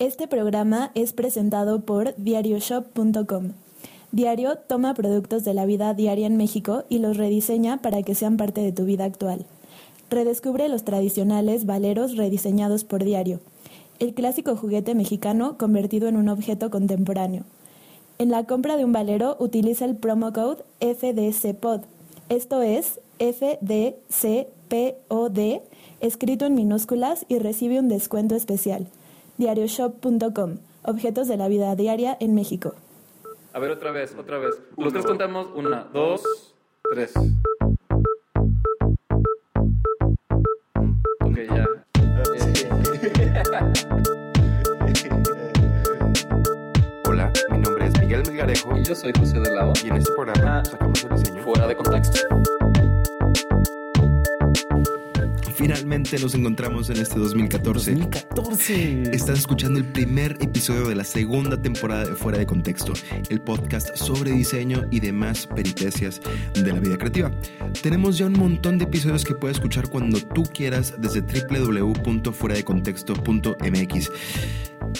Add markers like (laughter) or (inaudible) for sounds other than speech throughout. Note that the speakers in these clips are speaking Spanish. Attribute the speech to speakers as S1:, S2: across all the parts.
S1: Este programa es presentado por diarioshop.com. Diario toma productos de la vida diaria en México y los rediseña para que sean parte de tu vida actual. Redescubre los tradicionales valeros rediseñados por Diario, el clásico juguete mexicano convertido en un objeto contemporáneo. En la compra de un valero utiliza el promo code FDCPOD, esto es FDCPOD, escrito en minúsculas y recibe un descuento especial. Diarioshop.com, objetos de la vida diaria en México.
S2: A ver, otra vez, otra vez. Los tres contamos. Una, dos, tres. Ok, ya. (laughs)
S3: Hola, mi nombre es Miguel Melgarejo
S2: Y yo soy José de Lao.
S3: y en este programa
S2: Ah.
S3: sacamos el diseño.
S2: Fuera de contexto.
S3: Finalmente nos encontramos en este 2014.
S4: 2014.
S3: Estás escuchando el primer episodio de la segunda temporada de Fuera de Contexto, el podcast sobre diseño y demás peripecias de la vida creativa. Tenemos ya un montón de episodios que puedes escuchar cuando tú quieras desde www.fueradecontexto.mx.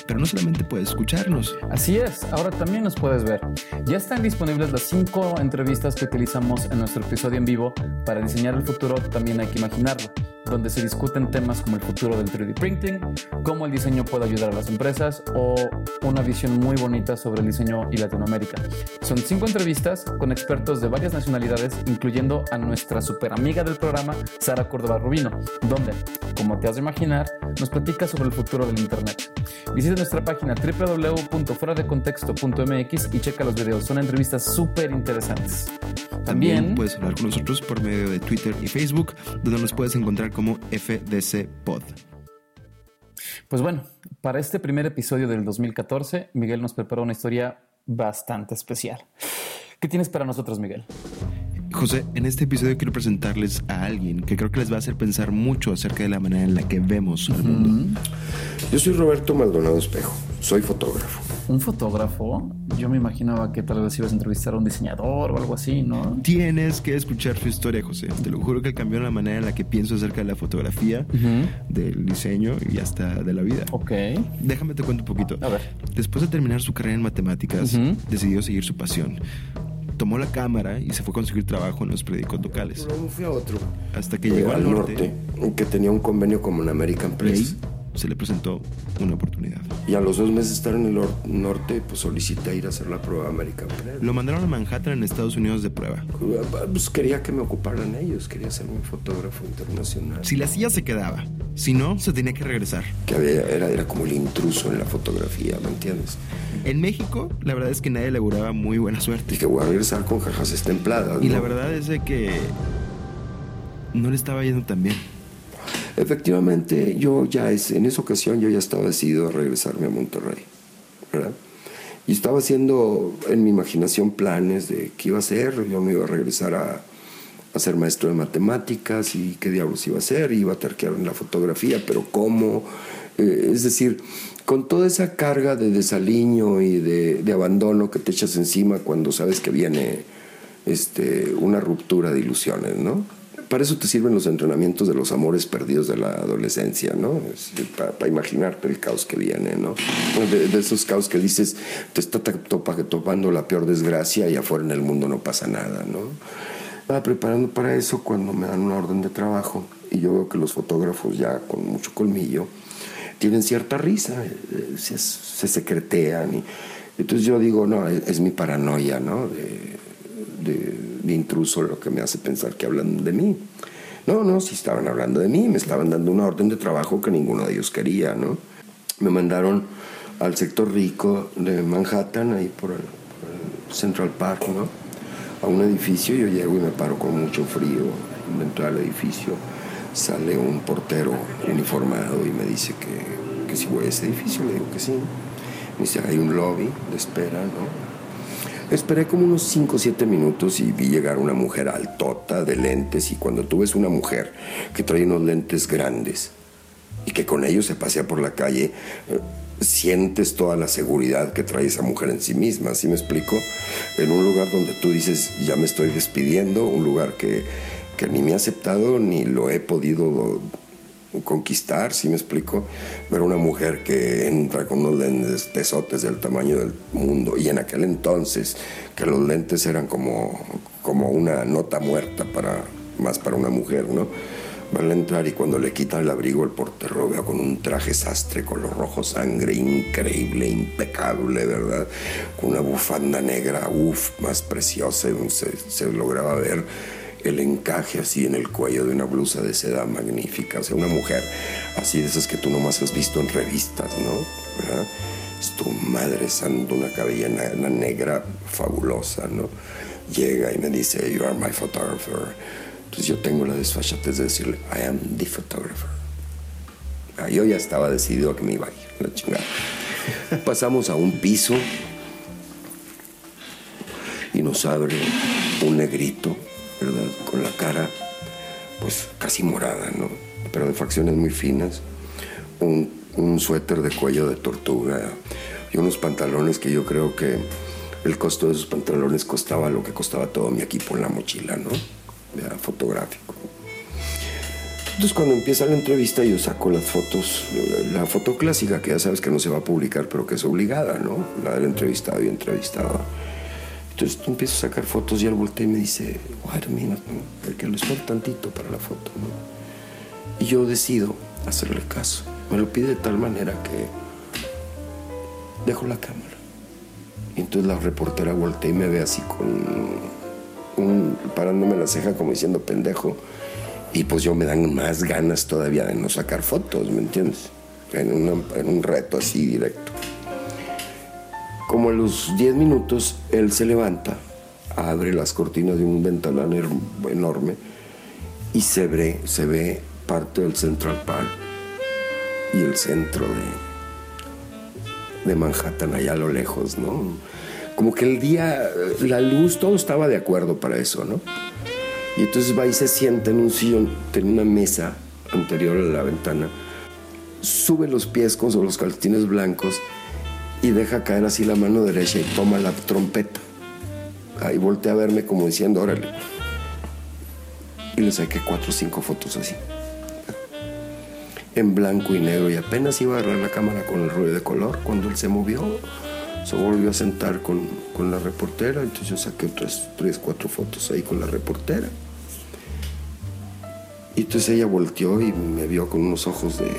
S3: Pero no solamente puedes escucharnos,
S4: Así es, ahora también nos puedes ver. Ya están disponibles las cinco entrevistas que utilizamos en nuestro episodio en vivo. Para diseñar el futuro también hay que imaginarlo, donde se discuten temas como el futuro del 3D printing, cómo el diseño puede ayudar a las empresas o una visión muy bonita sobre el diseño y Latinoamérica. Son cinco entrevistas con expertos de varias nacionalidades, incluyendo a nuestra super amiga del programa, Sara Córdoba Rubino, donde, como te has de imaginar, nos platica sobre el futuro del Internet. Visita nuestra página www.fueradecontexto.mx y checa los videos. Son entrevistas súper interesantes.
S3: También
S4: También,
S3: puedes hablar con nosotros por medio de Twitter y Facebook, donde nos puedes encontrar como FDC Pod.
S4: pues bueno, para este primer episodio del 2014, Miguel nos preparó una historia bastante especial. ¿Qué tienes para nosotros, Miguel?
S3: José, en este episodio quiero presentarles a alguien que creo que les va a hacer pensar mucho acerca de la manera en la que vemos al mundo.
S5: Yo soy Roberto Maldonado Espejo, soy fotógrafo.
S4: Un fotógrafo. Yo me imaginaba que tal vez ibas a entrevistar a un diseñador o algo así, ¿no?
S3: Tienes que escuchar su historia, José. Te lo juro que cambió la manera en la que pienso acerca de la fotografía, del diseño y hasta de la vida.
S4: Ok.
S3: Déjame te cuento un poquito.
S4: A ver.
S3: Después de terminar su carrera en matemáticas, decidió seguir su pasión. Tomó la cámara y se fue a conseguir trabajo en los periódicos locales.
S5: Luego fui a otro,
S3: Hasta que llegó al norte,
S5: que tenía un convenio con American
S3: y
S5: Press.
S3: Se le presentó una oportunidad.
S5: Y a los dos meses de estar en el or- norte, pues solicité ir a hacer la prueba American.
S3: Lo mandaron a Manhattan en Estados Unidos de prueba.
S5: Pues quería que me ocuparan ellos, quería ser un fotógrafo internacional.
S3: Si la silla se quedaba, si no, se tenía que regresar.
S5: Que había- era, era como el intruso en la fotografía, ¿me entiendes?
S3: En México, la verdad es que nadie le auguraba muy buena suerte.
S5: Dije, voy a regresar con jajas templadas.
S3: Y la verdad es de que no le estaba yendo tan bien.
S5: Efectivamente, yo ya es, en esa ocasión yo ya estaba decidido a regresarme a Monterrey, ¿verdad? Y estaba haciendo en mi imaginación planes de qué iba a hacer, yo me iba a regresar a, a ser maestro de matemáticas y qué diablos iba a hacer, iba a terquear en la fotografía, pero cómo, Eh, es decir, con toda esa carga de desaliño y de, de abandono que te echas encima cuando sabes que viene este, una ruptura de ilusiones, ¿no? Para eso te sirven los entrenamientos de los amores perdidos de la adolescencia, ¿no? Para imaginarte el caos que viene, ¿no? De, esos caos que dices, te está topa- topando la peor desgracia y afuera en el mundo no pasa nada, ¿no? Estaba preparando para eso cuando me dan una orden de trabajo y yo veo que los fotógrafos ya con mucho colmillo tienen cierta risa, eh, se, se secretean. Y, entonces yo digo, no, es, mi paranoia, ¿no? De, intruso lo que me hace pensar que hablan de mí. No, no, si estaban hablando de mí, me estaban dando una orden de trabajo que ninguno de ellos quería, ¿no? Me mandaron al sector rico de Manhattan, ahí por el, por el Central Park, ¿no? A un edificio, yo llego y me paro con mucho frío dentro del edificio. Sale un portero uniformado y me dice que, que si voy a ese edificio, le digo que sí. Me dice, hay un lobby de espera, ¿no? Esperé como unos 5 o 7 minutos y vi llegar una mujer altota de lentes y cuando tú ves una mujer que trae unos lentes grandes y que con ellos se pasea por la calle, eh, sientes toda la seguridad que trae esa mujer en sí misma, ¿sí me explico? En un lugar donde tú dices, ya me estoy despidiendo, un lugar que, que ni me ha aceptado ni lo he podido conquistar, si me explico? Ver una mujer que entra con unos lentes tesotes del tamaño del mundo y en aquel entonces que los lentes eran como, como una nota muerta para, más para una mujer, ¿no? Van a entrar y cuando le quitan el abrigo el portero veo con un traje sastre color rojo sangre, increíble, impecable, ¿verdad? Con una bufanda negra, uff, más preciosa, se, se lograba ver el encaje así en el cuello de una blusa de seda magnífica, o sea, una mujer así de esas que tú nomás has visto en revistas, ¿no? ¿Verdad? Es tu madre santa, una cabellera negra fabulosa, ¿no? Llega y me dice, you are my photographer. Entonces yo tengo la desfachatez de decirle, I am the photographer. Ah, yo ya estaba decidido a que me iba a ir, la chingada. Pasamos a un piso y nos abre un negrito, Con la cara, pues casi morada, ¿no? Pero de facciones muy finas. Un, un suéter de cuello de tortuga y unos pantalones que yo creo que el costo de esos pantalones costaba lo que costaba todo mi equipo en la mochila, ¿no? fotográfico. Entonces cuando empieza la entrevista yo saco las fotos, la foto clásica que ya sabes que no se va a publicar pero que es obligada, ¿no? La del entrevistado y entrevistado. Entonces tú empiezas a sacar fotos y él voltea y me dice, wait a minute, que lo espera tantito para la foto, ¿no? Y yo decido hacerle caso. Me lo pide de tal manera que dejo la cámara. Y entonces la reportera voltea y me ve así con parándome la ceja como diciendo pendejo. Y pues yo me dan más ganas todavía de no sacar fotos, ¿me entiendes? En, un reto así directo. Como a los 10 minutos, él se levanta, abre las cortinas de un ventanal enorme y se ve, se ve parte del Central Park y el centro de, de Manhattan allá a lo lejos, ¿no? como que el día, la luz, todo estaba de acuerdo para eso, ¿no? Y entonces va y se sienta en un sillón, en una mesa anterior a la ventana, sube los pies con los calcetines blancos y deja caer así la mano derecha y toma la trompeta. Ahí voltea a verme como diciendo, órale. Y le saqué cuatro o cinco fotos así. En blanco y negro. Y apenas iba a agarrar la cámara con el rollo de color cuando él se movió se volvió a sentar con, con, la reportera, entonces yo saqué otras tres, cuatro fotos ahí con la reportera. Y entonces ella volteó y me vio con unos ojos de,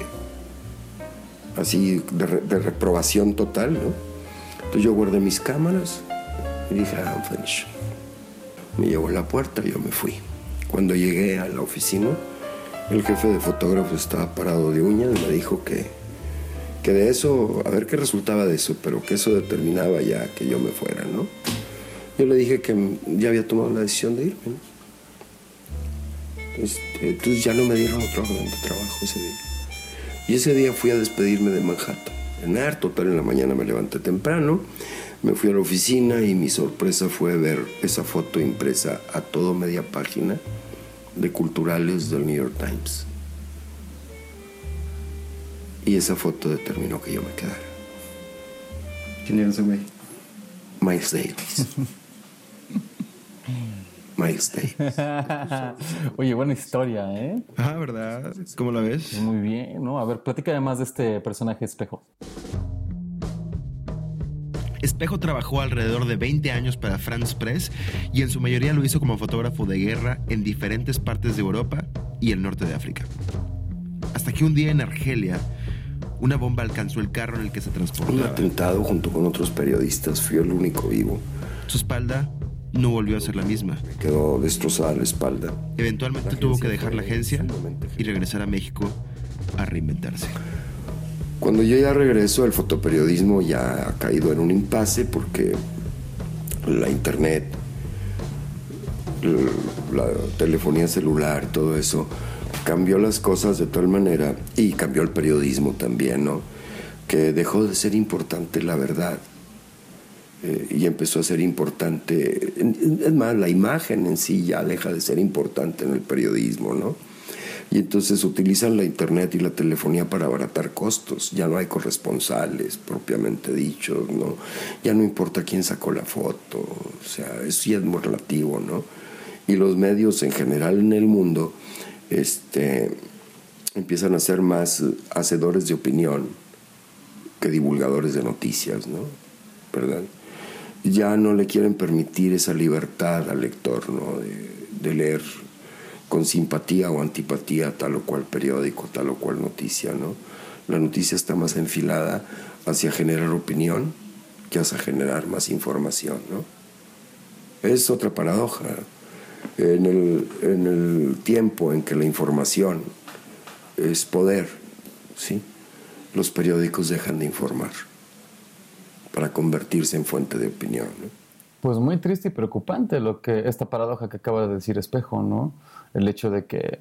S5: así, de, reprobación total, ¿no? Entonces yo guardé mis cámaras y dije, ah, I'm finished. Me llevó a la puerta y yo me fui. Cuando llegué a la oficina, el jefe de fotógrafos estaba parado de uñas y me dijo que que de eso, a ver qué resultaba de eso, pero que eso determinaba ya que yo me fuera, ¿no? Yo le dije que ya había tomado la decisión de irme. Este, entonces ya no me dieron otro orden de trabajo ese día. Y ese día fui a despedirme de Manhattan. En harto, total, en la mañana me levanté temprano, me fui a la oficina y mi sorpresa fue ver esa foto impresa a todo media página de culturales del New York Times. Y esa foto determinó que yo me quedara.
S3: ¿Quién era ese güey?
S5: Miles Davis. (laughs) Miles Davis. (laughs)
S4: Oye, buena historia, ¿eh?
S3: Ah, ¿verdad? ¿Cómo la ves?
S4: Muy bien, ¿no? A ver, platica además de este personaje espejo.
S3: Espejo trabajó alrededor de 20 años para France Press y en su mayoría lo hizo como fotógrafo de guerra en diferentes partes de Europa y el norte de África. Hasta que un día en Argelia una bomba alcanzó el carro en el que se transportaba.
S5: Un atentado junto con otros periodistas. Fui el único vivo.
S3: Su espalda no volvió a ser la misma.
S5: Quedó destrozada la espalda.
S3: Eventualmente tuvo que dejar la agencia y regresar a México a reinventarse.
S5: Cuando yo ya regreso, el fotoperiodismo ya ha caído en un impasse porque la internet, la telefonía celular, todo eso cambió las cosas de tal manera y cambió el periodismo también, ¿no? Que dejó de ser importante la verdad eh, y empezó a ser importante, es más, la imagen en sí ya deja de ser importante en el periodismo, ¿no? Y entonces utilizan la internet y la telefonía para abaratar costos. Ya no hay corresponsales propiamente dichos, ¿no? Ya no importa quién sacó la foto, o sea, eso ya es muy relativo, ¿no? Y los medios en general en el mundo este, empiezan a ser más hacedores de opinión que divulgadores de noticias, ¿no? ¿Verdad? Ya no le quieren permitir esa libertad al lector, ¿no? De, leer con simpatía o antipatía tal o cual periódico, tal o cual noticia, ¿no? La noticia está más enfilada hacia generar opinión que hacia generar más información, ¿no? Es otra paradoja. En el, en el tiempo en que la información es poder, ¿sí? los periódicos dejan de informar para convertirse en fuente de opinión. ¿no?
S4: Pues muy triste y preocupante lo que esta paradoja que acaba de decir Espejo, ¿no? El hecho de que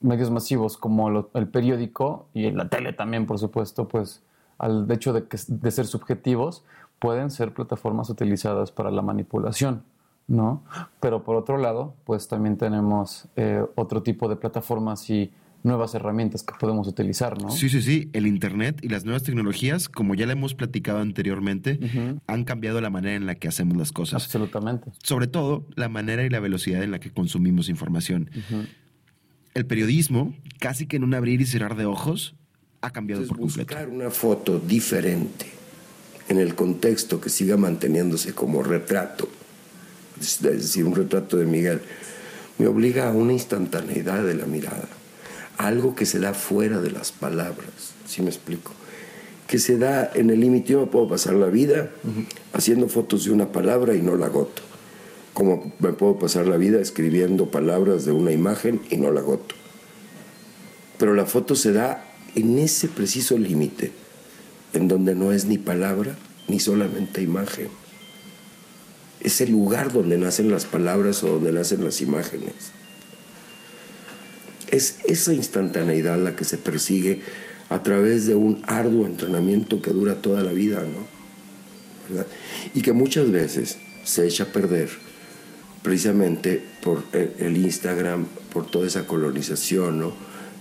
S4: medios masivos como el periódico y la tele también, por supuesto, pues al hecho de, que, de ser subjetivos, pueden ser plataformas utilizadas para la manipulación, ¿no? Pero por otro lado, pues también tenemos eh, otro tipo de plataformas y nuevas herramientas que podemos utilizar, ¿no?
S3: Sí, sí, sí. El Internet y las nuevas tecnologías, como ya le hemos platicado anteriormente, han cambiado la manera en la que hacemos las cosas.
S4: Absolutamente.
S3: Sobre todo, la manera y la velocidad en la que consumimos información. El periodismo, casi que en un abrir y cerrar de ojos, ha cambiado
S5: Entonces,
S3: por completo.
S5: buscar una foto diferente en el contexto que siga manteniéndose como retrato, es decir, un retrato de Miguel, me obliga a una instantaneidad de la mirada, algo que se da fuera de las palabras, ¿sí me explico? Que se da en el límite, yo me puedo pasar la vida haciendo fotos de una palabra y no la agoto, como me puedo pasar la vida escribiendo palabras de una imagen y no la agoto. Pero la foto se da en ese preciso límite, en donde no es ni palabra ni solamente imagen. Es el lugar donde nacen las palabras o donde nacen las imágenes. Es esa instantaneidad la que se persigue a través de un arduo entrenamiento que dura toda la vida, ¿no? Y que muchas veces se echa a perder precisamente por el el Instagram, por toda esa colonización, ¿no?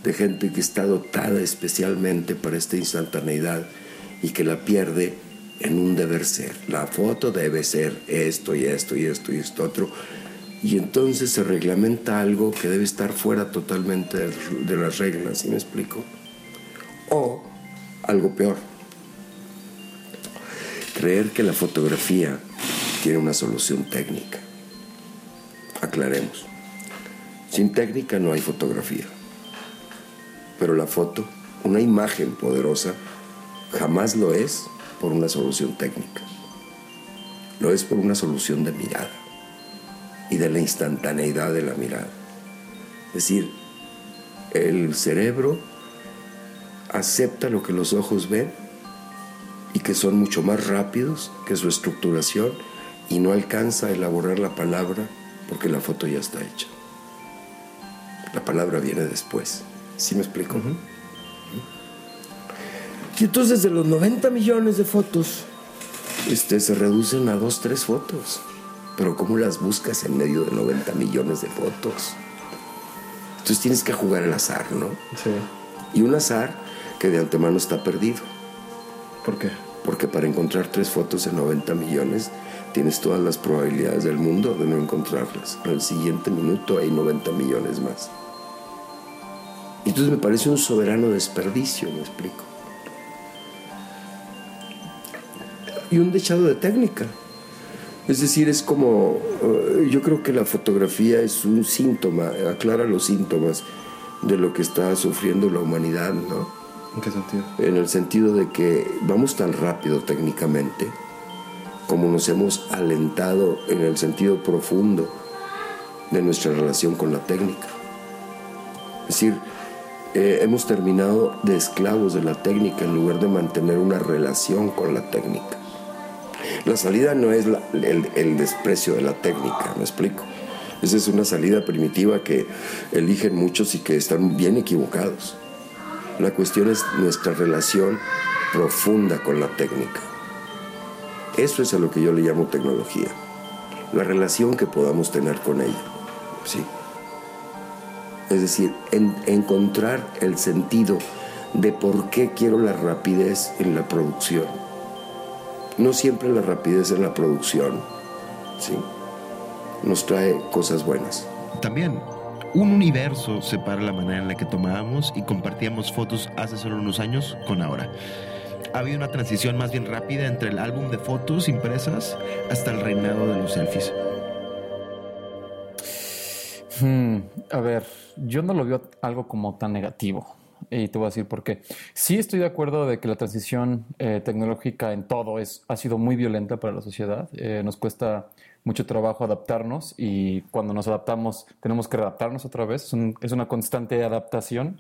S5: De gente que está dotada especialmente para esta instantaneidad y que la pierde en un deber ser. La foto debe ser esto y esto y esto y esto otro. Y entonces se reglamenta algo que debe estar fuera totalmente de, las reglas, ¿sí me explico? O algo peor, creer que la fotografía tiene una solución técnica. Aclaremos. Sin técnica no hay fotografía. Pero la foto, una imagen poderosa, jamás lo es por una solución técnica. Lo es por una solución de mirada y de la instantaneidad de la mirada. Es decir, el cerebro acepta lo que los ojos ven y que son mucho más rápidos que su estructuración y no alcanza a elaborar la palabra porque la foto ya está hecha. La palabra viene después. ¿Sí me explico? Y entonces de los 90 millones de fotos, este, se reducen a dos, tres fotos. Pero ¿cómo las buscas en medio de 90 millones de fotos? Entonces tienes que jugar al azar, ¿no?
S3: Sí.
S5: Y un azar que de antemano está perdido.
S3: ¿Por qué?
S5: Porque para encontrar tres fotos en 90 millones tienes todas las probabilidades del mundo de no encontrarlas. Al siguiente minuto hay 90 millones más. Y entonces me parece un soberano desperdicio, me explico. Y un dechado de técnica. Es decir, es como, eh, yo creo que la fotografía es un síntoma, aclara los síntomas de lo que está sufriendo la humanidad, ¿no?
S3: ¿En qué sentido?
S5: en el sentido de que vamos tan rápido técnicamente como nos hemos alentado en el sentido profundo de nuestra relación con la técnica. Es decir, eh, hemos terminado de esclavos de la técnica en lugar de mantener una relación con la técnica. La salida no es el, desprecio de la técnica, ¿me explico? Esa es una salida primitiva que eligen muchos y que están bien equivocados. La cuestión es nuestra relación profunda con la técnica. Eso es a lo que yo le llamo tecnología. La relación que podamos tener con ella. ¿sí? Es decir, en- encontrar el sentido de por qué quiero la rapidez en la producción. No siempre la rapidez en la producción ¿sí? nos trae cosas buenas.
S3: También, Un universo separa la manera en la que tomábamos y compartíamos fotos hace solo unos años con ahora. Ha habido una transición más bien rápida entre el álbum de fotos impresas hasta el reinado de los selfies.
S4: Hmm, a ver, yo no lo veo algo como tan negativo. Y te voy a decir por qué. Sí estoy de acuerdo de que la transición eh, tecnológica en todo es, ha sido muy violenta para la sociedad. Eh, nos cuesta mucho trabajo adaptarnos y cuando nos adaptamos tenemos que readaptarnos otra vez. Es, un- es una constante adaptación.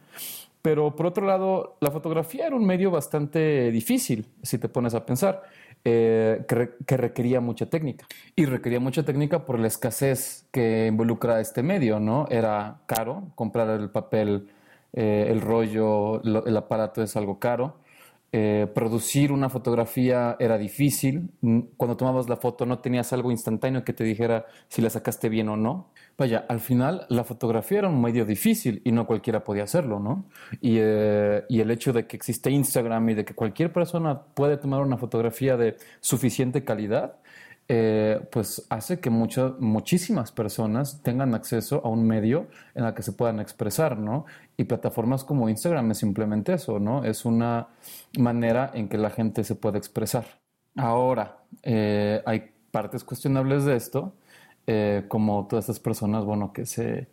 S4: Pero por otro lado, la fotografía era un medio bastante difícil, si te pones a pensar, eh, que, re- que requería mucha técnica. Y requería mucha técnica por la escasez que involucra este medio, ¿no? Era caro comprar el papel, eh, el rollo, lo- el aparato es algo caro. Eh, producir una fotografía era difícil. Mm, Cuando tomabas la foto no tenías algo instantáneo que te dijera si la sacaste bien o no. Vaya, al final la fotografía era un medio difícil y no cualquiera podía hacerlo, ¿no? Y, eh, y el hecho de que existe Instagram y de que cualquier persona puede tomar una fotografía de suficiente calidad, eh, pues hace que muchas, muchísimas personas tengan acceso a un medio en el que se puedan expresar, ¿no? Y plataformas como Instagram es simplemente eso, ¿no? Es una manera en que la gente se puede expresar. Ahora, eh, hay partes cuestionables de esto, eh, como todas estas personas, bueno, que se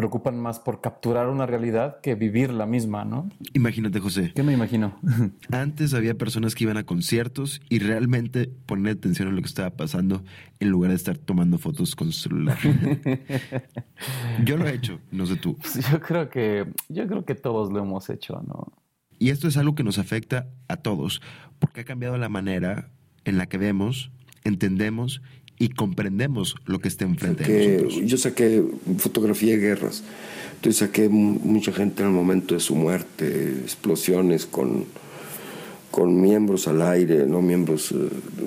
S4: preocupan más por capturar una realidad que vivir la misma, ¿no?
S3: Imagínate, José.
S4: ¿Qué me imagino? (laughs)
S3: Antes había personas que iban a conciertos y realmente poner atención a lo que estaba pasando en lugar de estar tomando fotos con su celular. (laughs) Yo lo he hecho, no sé tú.
S4: Yo creo que, yo creo que todos lo hemos hecho, ¿no?
S3: Y esto es algo que nos afecta a todos, porque ha cambiado la manera en la que vemos, entendemos y comprendemos lo que está enfrente de nosotros.
S5: yo saqué fotografía de guerras. Entonces saqué mu- mucha gente en el momento de su muerte, explosiones con, con miembros al aire, no miembros eh,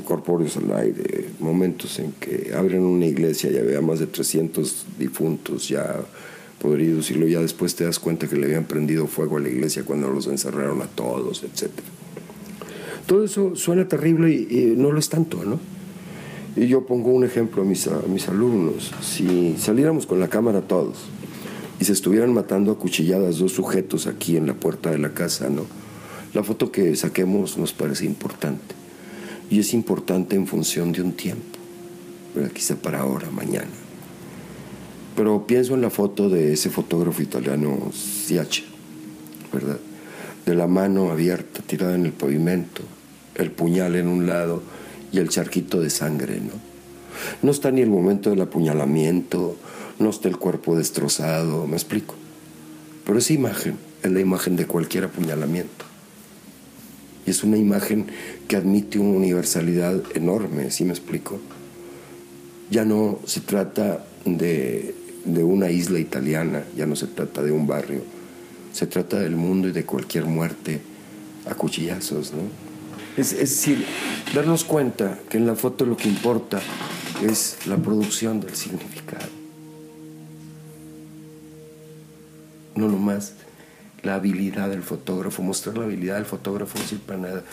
S5: corpóreos al aire, momentos en que abren una iglesia y había más de 300 difuntos ya podridos y luego ya después te das cuenta que le habían prendido fuego a la iglesia cuando los encerraron a todos, etc. Todo eso suena terrible y, y no lo es tanto, ¿no? Y yo pongo un ejemplo a mis, mis alumnos. Si saliéramos con la cámara todos y se estuvieran matando a cuchilladas dos sujetos aquí en la puerta de la casa, ¿no? La foto que saquemos nos parece importante. Y es importante en función de un tiempo, ¿verdad? quizá para ahora, mañana. Pero pienso en la foto de ese fotógrafo italiano, Siache, ¿verdad? De la mano abierta, tirada en el pavimento, el puñal en un lado y el charquito de sangre, ¿no? No está ni el momento del apuñalamiento, no está el cuerpo destrozado, me explico. Pero esa imagen es la imagen de cualquier apuñalamiento. Y es una imagen que admite una universalidad enorme, ¿sí me explico? Ya no se trata de, de una isla italiana, ya no se trata de un barrio, se trata del mundo y de cualquier muerte a cuchillazos, ¿no? Es, es decir, darnos cuenta que en la foto lo que importa es la producción del significado. No nomás la habilidad del fotógrafo, mostrar la habilidad del fotógrafo no sirve para nada.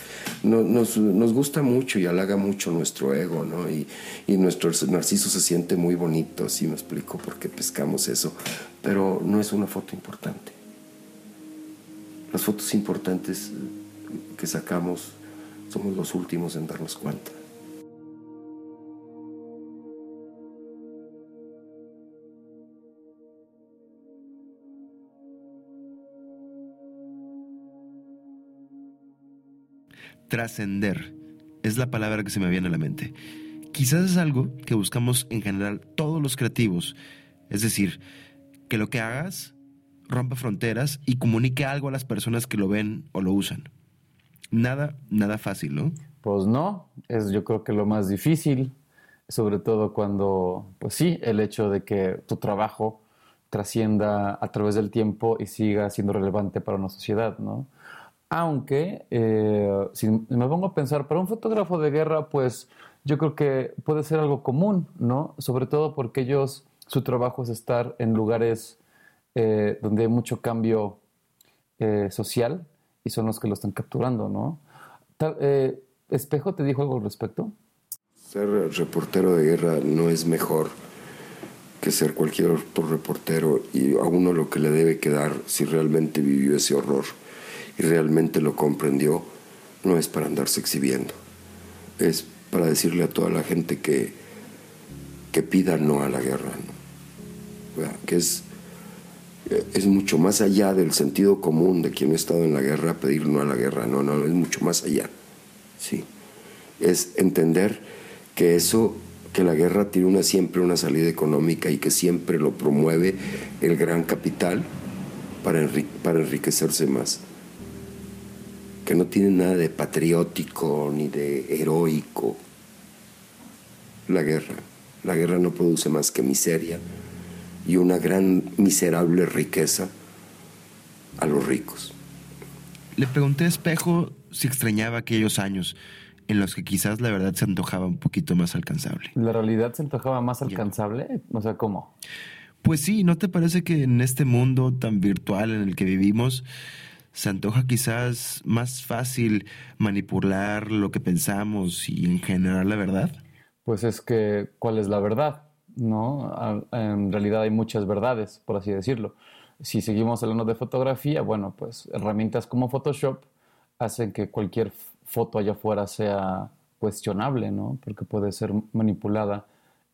S5: No- nos, nos gusta mucho y halaga mucho nuestro ego, ¿no? Y, y nuestro narciso se siente muy bonito, así me explico, porque pescamos eso. Pero no es una foto importante. Las fotos importantes que sacamos somos los últimos en darnos cuenta.
S3: Trascender es la palabra que se me viene a la mente. Quizás es algo que buscamos en general todos los creativos. Es decir, que lo que hagas rompa fronteras y comunique algo a las personas que lo ven o lo usan. Nada, nada fácil, ¿no?
S4: Pues no, es yo creo que lo más difícil, sobre todo cuando, pues sí, el hecho de que tu trabajo trascienda a través del tiempo y siga siendo relevante para una sociedad, ¿no? Aunque, eh, si me pongo a pensar, para un fotógrafo de guerra, pues yo creo que puede ser algo común, ¿no? Sobre todo porque ellos, su trabajo es estar en lugares eh, donde hay mucho cambio eh, social y son los que lo están capturando, ¿no? Tal- eh, ¿Espejo te dijo algo al respecto?
S5: Ser reportero de guerra no es mejor que ser cualquier otro reportero y a uno lo que le debe quedar si realmente vivió ese horror y realmente lo comprendió, no es para andarse exhibiendo, es para decirle a toda la gente que, que pida no a la guerra, que es, es mucho más allá del sentido común de quien ha estado en la guerra pedir no a la guerra, no, no, es mucho más allá, sí, es entender que eso que la guerra tiene una, siempre una salida económica y que siempre lo promueve el gran capital para, para enriquecerse más. Que no tiene nada de patriótico ni de heroico. La guerra. La guerra no produce más que miseria y una gran miserable riqueza a los ricos.
S3: Le pregunté a Espejo si extrañaba aquellos años en los que quizás la verdad se antojaba un poquito más alcanzable.
S4: ¿La realidad se antojaba más alcanzable? O sea, ¿cómo?
S3: Pues sí, ¿no te parece que en este mundo tan virtual en el que vivimos se antoja quizás más fácil manipular lo que pensamos y en general la verdad?
S4: Pues es que, ¿cuál es la verdad? ¿No? En realidad hay muchas verdades, por así decirlo. Si seguimos hablando de fotografía, bueno, pues herramientas como Photoshop hacen que cualquier foto allá afuera sea cuestionable, ¿no? Porque puede ser manipulada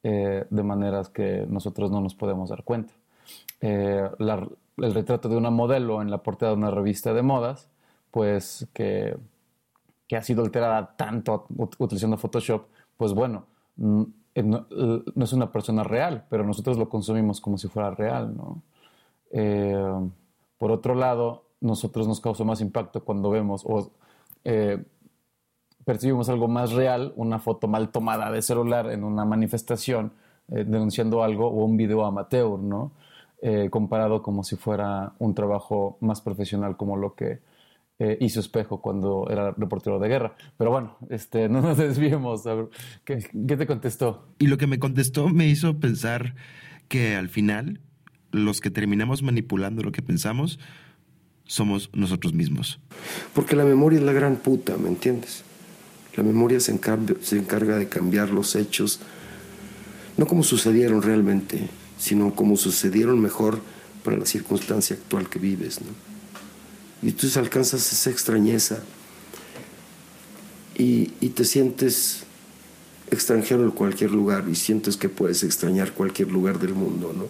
S4: eh, de maneras que nosotros no nos podemos dar cuenta. Eh, el retrato de una modelo en la portada de una revista de modas, pues que, que ha sido alterada tanto utilizando Photoshop, pues bueno, mm, eh, no, es una persona real, pero nosotros lo consumimos como si fuera real, ¿no? por otro lado, nosotros nos causa más impacto cuando vemos o percibimos algo más real, una foto mal tomada de celular en una manifestación eh, denunciando algo o un video amateur, ¿no? Eh, comparado como si fuera un trabajo más profesional como lo que eh, hizo Espejo cuando era reportero de guerra. Pero bueno, este, (laughs) no nos desviemos. ¿Qué, ¿Qué te contestó?
S3: Y lo que me contestó me hizo pensar que al final los que terminamos manipulando lo que pensamos somos nosotros mismos.
S5: Porque la memoria es la gran puta, ¿me entiendes? La memoria se, encarga de cambiar los hechos, no como sucedieron realmente, sino como sucedieron mejor para la circunstancia actual que vives. Y entonces alcanzas esa extrañeza y, te sientes extranjero en cualquier lugar y sientes que puedes extrañar cualquier lugar del mundo, ¿no?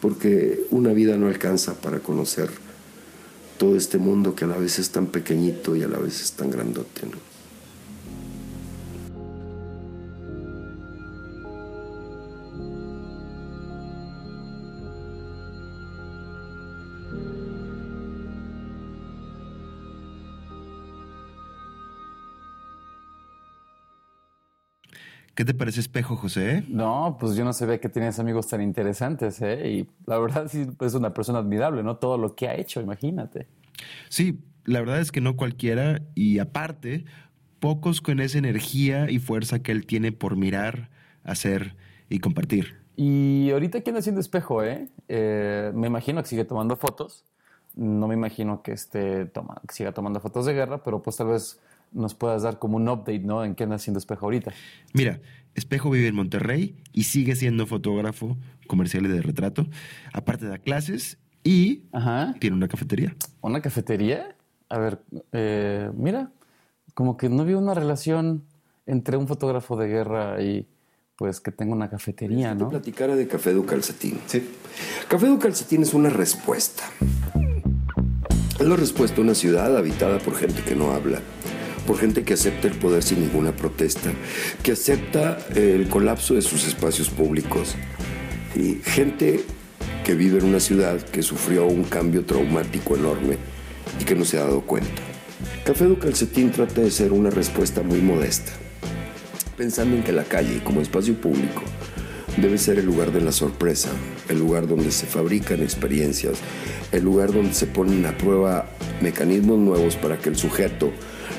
S5: Porque una vida no alcanza para conocer todo este mundo que a la vez es tan pequeñito y a la vez es tan grandote, ¿no?
S3: ¿Qué te parece espejo, José?
S4: No, pues yo no sabía que tienes amigos tan interesantes, ¿eh? Y la verdad sí es una persona admirable, ¿no? Todo lo que ha hecho, imagínate.
S3: Sí, la verdad es que no cualquiera y aparte, pocos con esa energía y fuerza que él tiene por mirar, hacer y compartir.
S4: Y ahorita quién haciendo espejo, ¿eh? ¿eh? Me imagino que sigue tomando fotos. No me imagino que, esté toma, que siga tomando fotos de guerra, pero pues tal vez nos puedas dar como un update, ¿no? En qué anda haciendo Espejo ahorita.
S3: Mira, Espejo vive en Monterrey y sigue siendo fotógrafo comercial de retrato. Aparte da clases y tiene una cafetería.
S4: ¿Una cafetería? A ver, eh, mira, como que no vio una relación entre un fotógrafo de guerra y pues que tenga una cafetería, ¿no?
S5: Platicara de Café du Calcetín. Sí. Café du Calcetín es una respuesta. Es la respuesta a una ciudad habitada por gente que no habla por gente que acepta el poder sin ninguna protesta, que acepta el colapso de sus espacios públicos y gente que vive en una ciudad que sufrió un cambio traumático enorme y que no se ha dado cuenta. Café du Calcetín trata de ser una respuesta muy modesta, pensando en que la calle como espacio público debe ser el lugar de la sorpresa, el lugar donde se fabrican experiencias, el lugar donde se ponen a prueba mecanismos nuevos para que el sujeto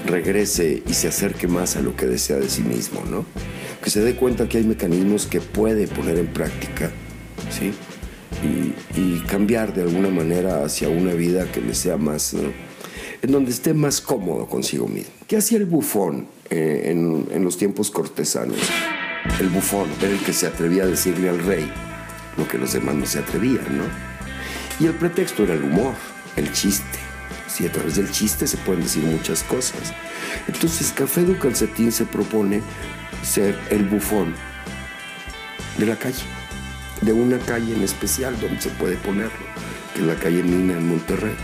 S5: regrese y se acerque más a lo que desea de sí mismo, ¿no? Que se dé cuenta que hay mecanismos que puede poner en práctica, ¿sí? Y, cambiar de alguna manera hacia una vida que le sea más, en donde esté más cómodo consigo mismo. ¿Qué hacía el bufón eh, en, en los tiempos cortesanos? El bufón era el que se atrevía a decirle al rey lo que los demás no se atrevían, ¿no? Y el pretexto era el humor, el chiste. Sí, a través del chiste se pueden decir muchas cosas. Entonces, Café du Calcetín se propone ser el bufón de la calle, de una calle en especial donde se puede ponerlo, que es la calle Mina en Monterrey.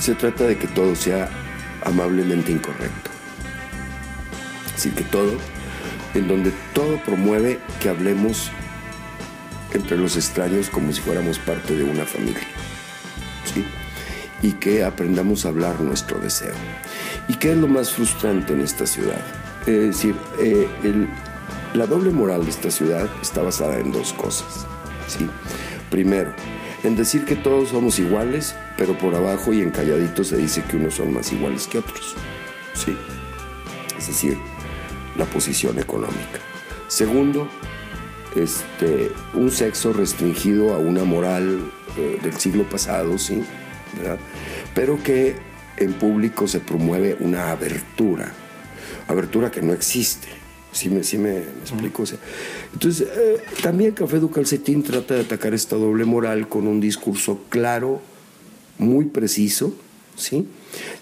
S5: Se trata de que todo sea amablemente incorrecto. Así que todo, en donde todo promueve que hablemos entre los extraños como si fuéramos parte de una familia. Y que aprendamos a hablar nuestro deseo. ¿Y qué es lo más frustrante en esta ciudad? Es decir, eh, el- la doble moral de esta ciudad está basada en dos cosas. ¿sí? Primero, en decir que todos somos iguales, pero por abajo y en calladito se dice que unos son más iguales que otros. ¿sí? Es decir, la posición económica. Segundo, este, un sexo restringido a una moral eh, del siglo pasado, sí, pero que en público se promueve una abertura, abertura que no existe. ¿Sí me, sí me, explico? Entonces, eh, también Café du Calcetín trata de atacar esta doble moral con un discurso claro, muy preciso, ¿sí?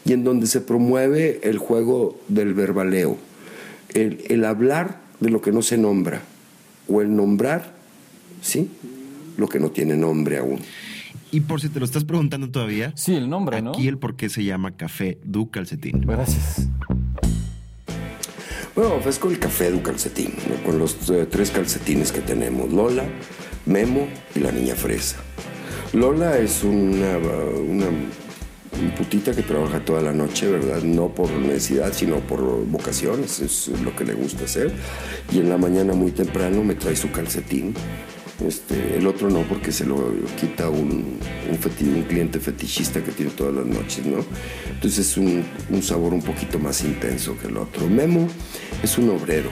S5: Y en donde se promueve el juego del verbaleo, el, el hablar de lo que no se nombra, o el nombrar, ¿sí? Lo que no tiene nombre aún.
S3: Y por si te lo estás preguntando todavía,
S4: Sí, el nombre, ¿no?
S3: aquí el por qué se llama Café du Calcetín.
S4: Gracias.
S5: Bueno, ofrezco el café de un calcetín, ¿no? con los eh, tres calcetines que tenemos, Lola, Memo y la niña fresa. Lola es una, una putita que trabaja toda la noche, ¿verdad? No por necesidad, sino por vocación, eso es lo que le gusta hacer. Y en la mañana muy temprano me trae su calcetín. Este, el otro no, porque se lo quita un, un, cliente fetichista que tiene todas las noches, ¿no? Entonces es un, un sabor un poquito más intenso que el otro. Memo es un obrero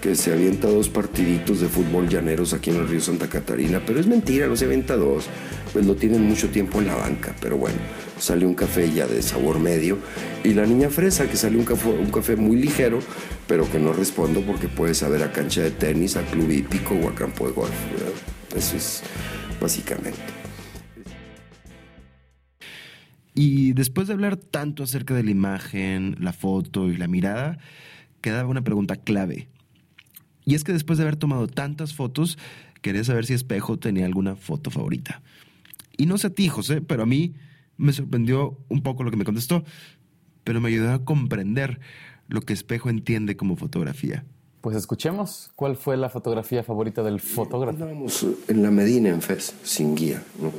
S5: que se avienta dos partiditos de fútbol llaneros aquí en el río Santa Catarina, pero es mentira, no se avienta dos, pues lo tienen mucho tiempo en la banca, pero bueno, sale un café ya de sabor medio, y la niña fresa que sale un café, muy ligero, pero que no respondo porque puede saber a cancha de tenis, a club hípico o a campo de golf, eso es básicamente.
S3: Y después de hablar tanto acerca de la imagen, la foto y la mirada, quedaba una pregunta clave. Y es que después de haber tomado tantas fotos, quería saber si Espejo tenía alguna foto favorita. Y no sé a ti, José, pero a mí me sorprendió un poco lo que me contestó, pero me ayudó a comprender lo que Espejo entiende como fotografía.
S4: Pues escuchemos cuál fue la fotografía favorita del fotógrafo.
S5: Andábamos en la Medina, en Fez, sin guía. ¿no?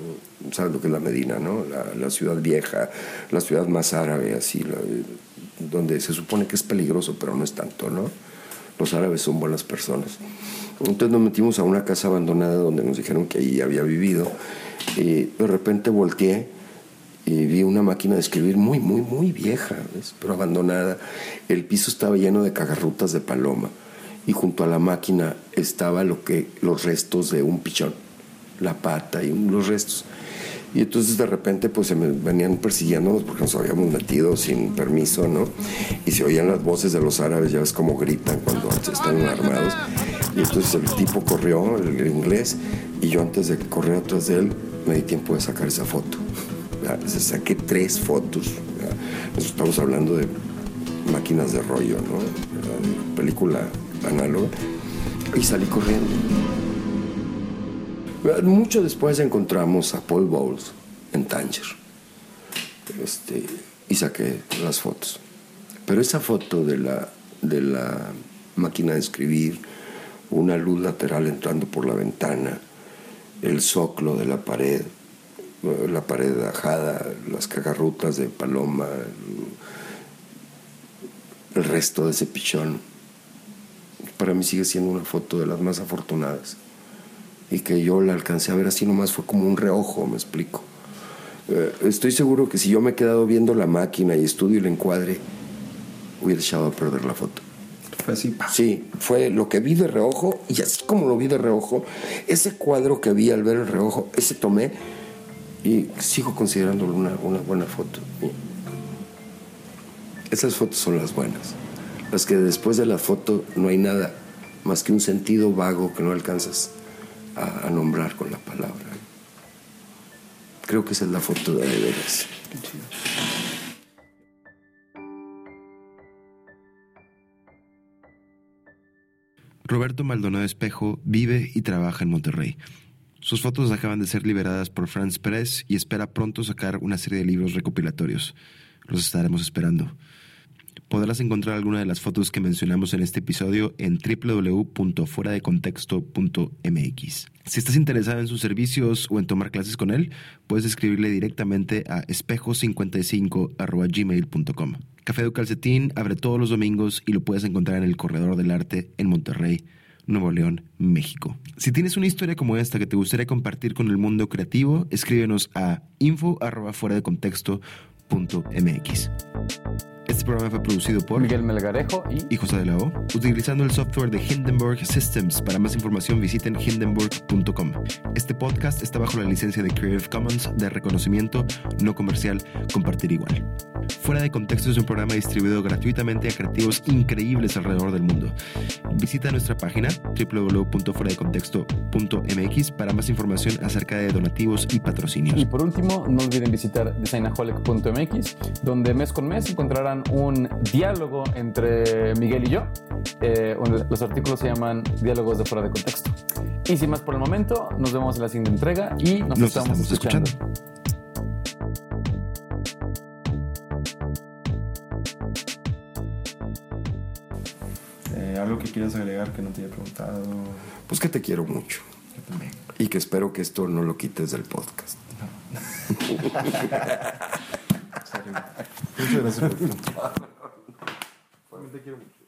S5: ¿Sabes lo que es la Medina, no? La, la ciudad vieja, la ciudad más árabe, así, la- donde se supone que es peligroso, pero no es tanto, ¿no? Los árabes son buenas personas. Entonces nos metimos a una casa abandonada donde nos dijeron que ahí había vivido. Y de repente volteé y vi una máquina de escribir muy, muy, muy vieja, pero abandonada. El piso estaba lleno de cagarrutas de paloma y junto a la máquina estaba lo que los restos de un pichón, la pata y los restos. Y entonces de repente pues se me venían persiguiéndonos porque nos habíamos metido sin permiso, ¿no? Y se oían las voces de los árabes, ya ves cómo gritan cuando están armados. Y entonces el tipo corrió, el inglés, y yo antes de correr atrás de él me di tiempo de sacar esa foto. Se saqué tres fotos. Nos estamos hablando de máquinas de rollo, ¿no? Película análoga. Y salí corriendo. Mucho después encontramos a Paul Bowles en Tanger. Este, y saqué las fotos. Pero esa foto de la, de la máquina de escribir, una luz lateral entrando por la ventana, el zoclo de la pared, eh, la pared ajada, las cagarrutas de paloma, el resto de ese pichón, para mí sigue siendo una foto de las más afortunadas y que yo la alcancé a ver así nomás fue como un reojo, me explico. Eh, estoy seguro que si yo me he quedado viendo la máquina y estudio el encuadre, hubiera echado a perder la foto.
S3: Fue así, pa.
S5: Sí, fue lo que vi de reojo y así como lo vi de reojo, ese cuadro que vi al ver el reojo, ese tomé y sigo considerándolo una, una buena foto. Esas fotos son las buenas, las que después de la foto no hay nada más que un sentido vago que no alcanzas a, nombrar con la palabra. Creo que esa es la de de veras.
S3: Roberto Maldonado Espejo vive y trabaja en Monterrey. Sus fotos acaban de ser liberadas por France Press y espera pronto sacar una serie de libros recopilatorios. Los estaremos esperando. Podrás encontrar alguna de las fotos que mencionamos en este episodio en www.fueradecontexto.mx. Si estás interesado en sus servicios o en tomar clases con él, puedes escribirle directamente a espejo55.gmail.com. Café de Calcetín abre todos los domingos y lo puedes encontrar en el Corredor del Arte en Monterrey, Nuevo León, México. Si tienes una historia como esta que te gustaría compartir con el mundo creativo, escríbenos a Este programa fue producido por
S4: Miguel Melgarejo y
S3: y José de la O, utilizando el software de Hindenburg Systems. Para más información visiten hindenburg.com. Este podcast está bajo la licencia de Creative Commons de reconocimiento no comercial compartir igual. Fuera de contexto es un programa distribuido gratuitamente a creativos increíbles alrededor del mundo. Visita nuestra página www.fueradecontexto.mx para más información acerca de donativos y patrocinios.
S4: Y por último, no olviden visitar designaholic.mx, donde mes con mes encontrarán un diálogo entre Miguel y yo. Eh, los artículos se llaman Diálogos de Fuera de Contexto. Y sin más por el momento, nos vemos en la siguiente entrega y nos,
S3: Nos
S4: estamos,
S3: estamos
S4: escuchando.
S3: escuchando.
S6: Eh, algo que quieras agregar que no te haya preguntado.
S5: Pues que te quiero mucho
S6: Yo también.
S5: y que espero que esto no lo quites del podcast.
S6: Muchas (laughs) gracias por tu tiempo. Realmente quiero mucho.